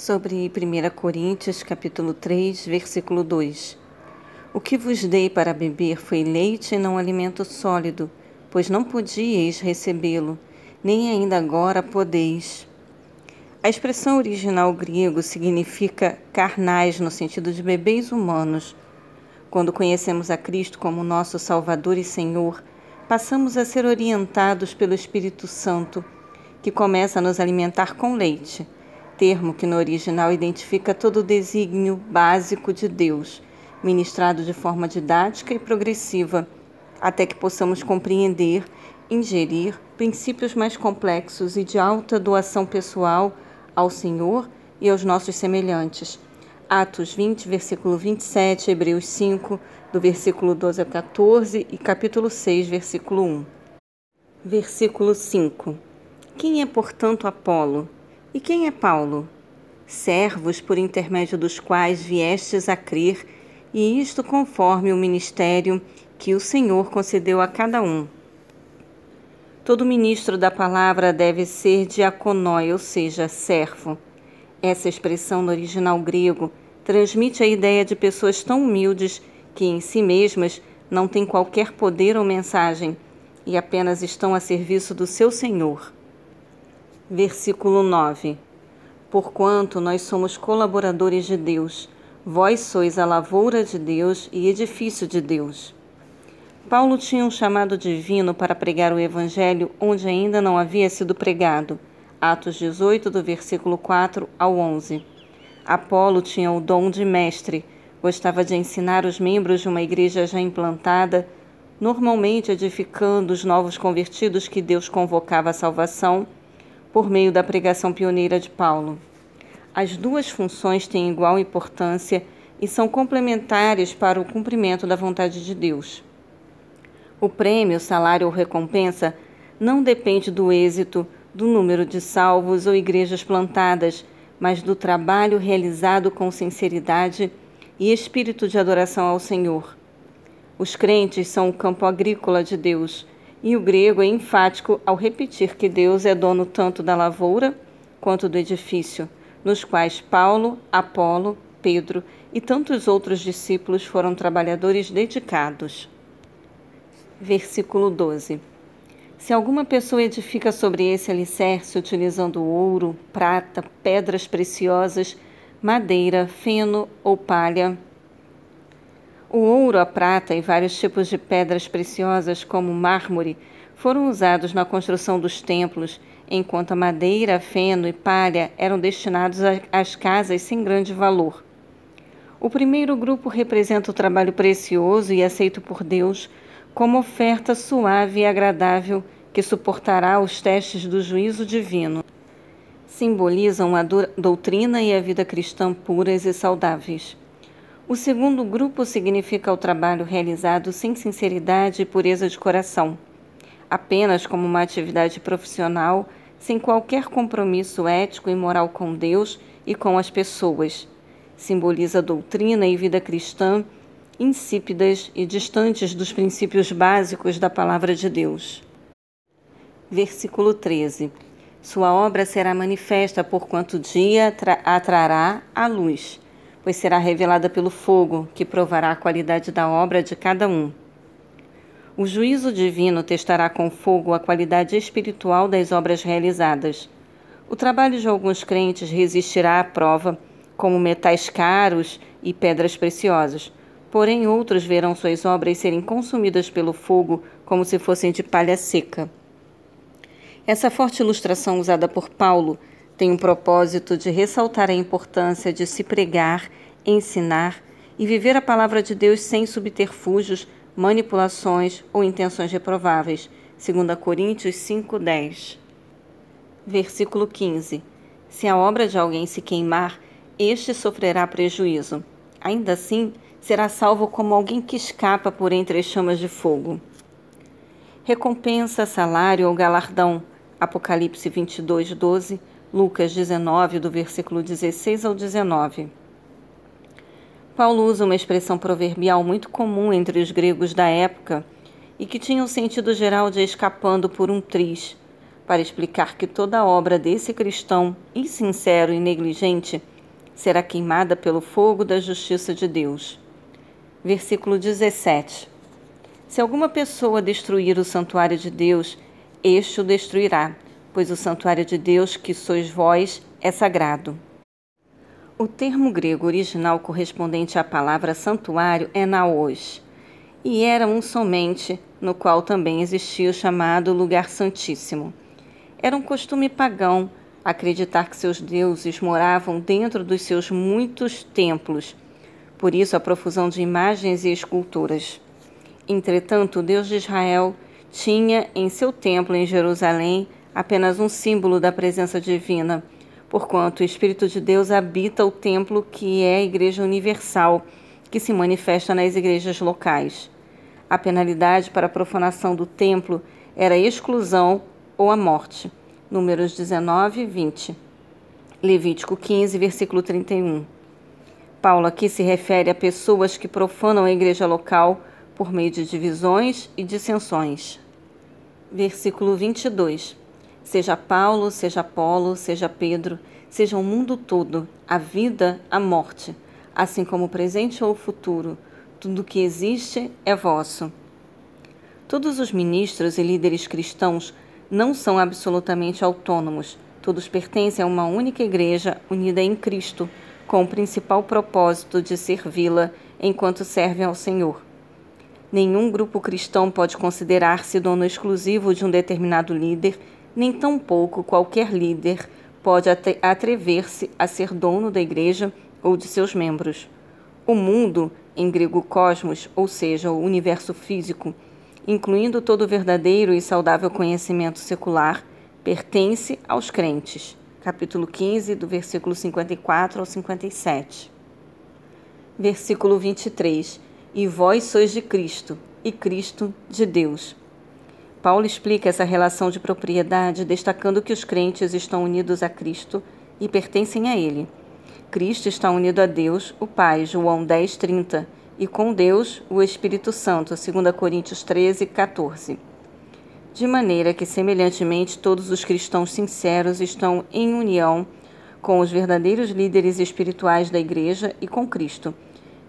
sobre 1 Coríntios, capítulo 3, versículo 2. O que vos dei para beber foi leite e não alimento sólido, pois não podíeis recebê-lo, nem ainda agora podeis. A expressão original grego significa carnais no sentido de bebês humanos. Quando conhecemos a Cristo como nosso Salvador e Senhor, passamos a ser orientados pelo Espírito Santo, que começa a nos alimentar com leite termo que no original identifica todo o desígnio básico de Deus, ministrado de forma didática e progressiva, até que possamos compreender, ingerir princípios mais complexos e de alta doação pessoal ao Senhor e aos nossos semelhantes. Atos 20, versículo 27, Hebreus 5, do versículo 12 a 14 e capítulo 6, versículo 1. Versículo 5. Quem é, portanto, Apolo? E quem é Paulo? Servos por intermédio dos quais viestes a crer, e isto conforme o ministério que o Senhor concedeu a cada um. Todo ministro da palavra deve ser diaconói, ou seja, servo. Essa expressão no original grego transmite a ideia de pessoas tão humildes que em si mesmas não têm qualquer poder ou mensagem e apenas estão a serviço do seu Senhor. Versículo 9: Porquanto nós somos colaboradores de Deus, vós sois a lavoura de Deus e edifício de Deus. Paulo tinha um chamado divino para pregar o Evangelho onde ainda não havia sido pregado. Atos 18, do versículo 4 ao 11. Apolo tinha o dom de mestre, gostava de ensinar os membros de uma igreja já implantada, normalmente edificando os novos convertidos que Deus convocava à salvação por meio da pregação pioneira de Paulo. As duas funções têm igual importância e são complementares para o cumprimento da vontade de Deus. O prêmio, salário ou recompensa não depende do êxito, do número de salvos ou igrejas plantadas, mas do trabalho realizado com sinceridade e espírito de adoração ao Senhor. Os crentes são o campo agrícola de Deus e o grego é enfático ao repetir que Deus é dono tanto da lavoura quanto do edifício, nos quais Paulo, Apolo, Pedro e tantos outros discípulos foram trabalhadores dedicados. Versículo 12. Se alguma pessoa edifica sobre esse alicerce utilizando ouro, prata, pedras preciosas, madeira, feno ou palha, o ouro, a prata e vários tipos de pedras preciosas, como mármore, foram usados na construção dos templos, enquanto a madeira, feno e palha eram destinados às casas sem grande valor. O primeiro grupo representa o trabalho precioso e aceito por Deus como oferta suave e agradável que suportará os testes do juízo divino. Simbolizam a doutrina e a vida cristã puras e saudáveis. O segundo grupo significa o trabalho realizado sem sinceridade e pureza de coração, apenas como uma atividade profissional, sem qualquer compromisso ético e moral com Deus e com as pessoas. Simboliza doutrina e vida cristã insípidas e distantes dos princípios básicos da palavra de Deus. Versículo 13. Sua obra será manifesta por quanto dia a luz pois será revelada pelo fogo, que provará a qualidade da obra de cada um. O juízo divino testará com fogo a qualidade espiritual das obras realizadas. O trabalho de alguns crentes resistirá à prova, como metais caros e pedras preciosas, porém outros verão suas obras serem consumidas pelo fogo como se fossem de palha seca. Essa forte ilustração usada por Paulo tem o propósito de ressaltar a importância de se pregar, ensinar e viver a palavra de Deus sem subterfúgios, manipulações ou intenções reprováveis. 2 Coríntios 5:10. Versículo 15. Se a obra de alguém se queimar, este sofrerá prejuízo. Ainda assim, será salvo como alguém que escapa por entre as chamas de fogo. Recompensa, salário ou galardão. Apocalipse 22, 12 Lucas 19, do versículo 16 ao 19. Paulo usa uma expressão proverbial muito comum entre os gregos da época e que tinha o sentido geral de escapando por um triz, para explicar que toda obra desse cristão insincero e negligente será queimada pelo fogo da justiça de Deus. Versículo 17. Se alguma pessoa destruir o santuário de Deus, este o destruirá, pois o santuário de Deus, que sois vós, é sagrado. O termo grego original correspondente à palavra santuário é naos, e era um somente, no qual também existia o chamado lugar santíssimo. Era um costume pagão acreditar que seus deuses moravam dentro dos seus muitos templos, por isso a profusão de imagens e esculturas. Entretanto, o Deus de Israel tinha em seu templo em Jerusalém apenas um símbolo da presença divina, porquanto o Espírito de Deus habita o templo que é a Igreja Universal, que se manifesta nas igrejas locais. A penalidade para a profanação do templo era a exclusão ou a morte. Números 19 e 20. Levítico 15, versículo 31. Paulo aqui se refere a pessoas que profanam a igreja local por meio de divisões e dissensões. Versículo 22. Seja Paulo, seja Apolo, seja Pedro, seja o mundo todo, a vida, a morte, assim como o presente ou o futuro, tudo que existe é vosso. Todos os ministros e líderes cristãos não são absolutamente autônomos. Todos pertencem a uma única igreja unida em Cristo, com o principal propósito de servi-la enquanto servem ao Senhor. Nenhum grupo cristão pode considerar-se dono exclusivo de um determinado líder, nem tampouco qualquer líder pode atrever-se a ser dono da igreja ou de seus membros. O mundo, em grego cosmos, ou seja, o universo físico, incluindo todo o verdadeiro e saudável conhecimento secular, pertence aos crentes. Capítulo 15, do versículo 54 ao 57. Versículo 23 e vós sois de Cristo, e Cristo de Deus. Paulo explica essa relação de propriedade, destacando que os crentes estão unidos a Cristo e pertencem a Ele. Cristo está unido a Deus, o Pai, João 10, 30, e com Deus, o Espírito Santo, 2 Coríntios 13, 14. De maneira que, semelhantemente, todos os cristãos sinceros estão em união com os verdadeiros líderes espirituais da Igreja e com Cristo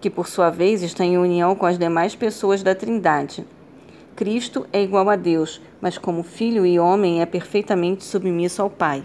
que por sua vez está em união com as demais pessoas da Trindade. Cristo é igual a Deus, mas como filho e homem é perfeitamente submisso ao Pai.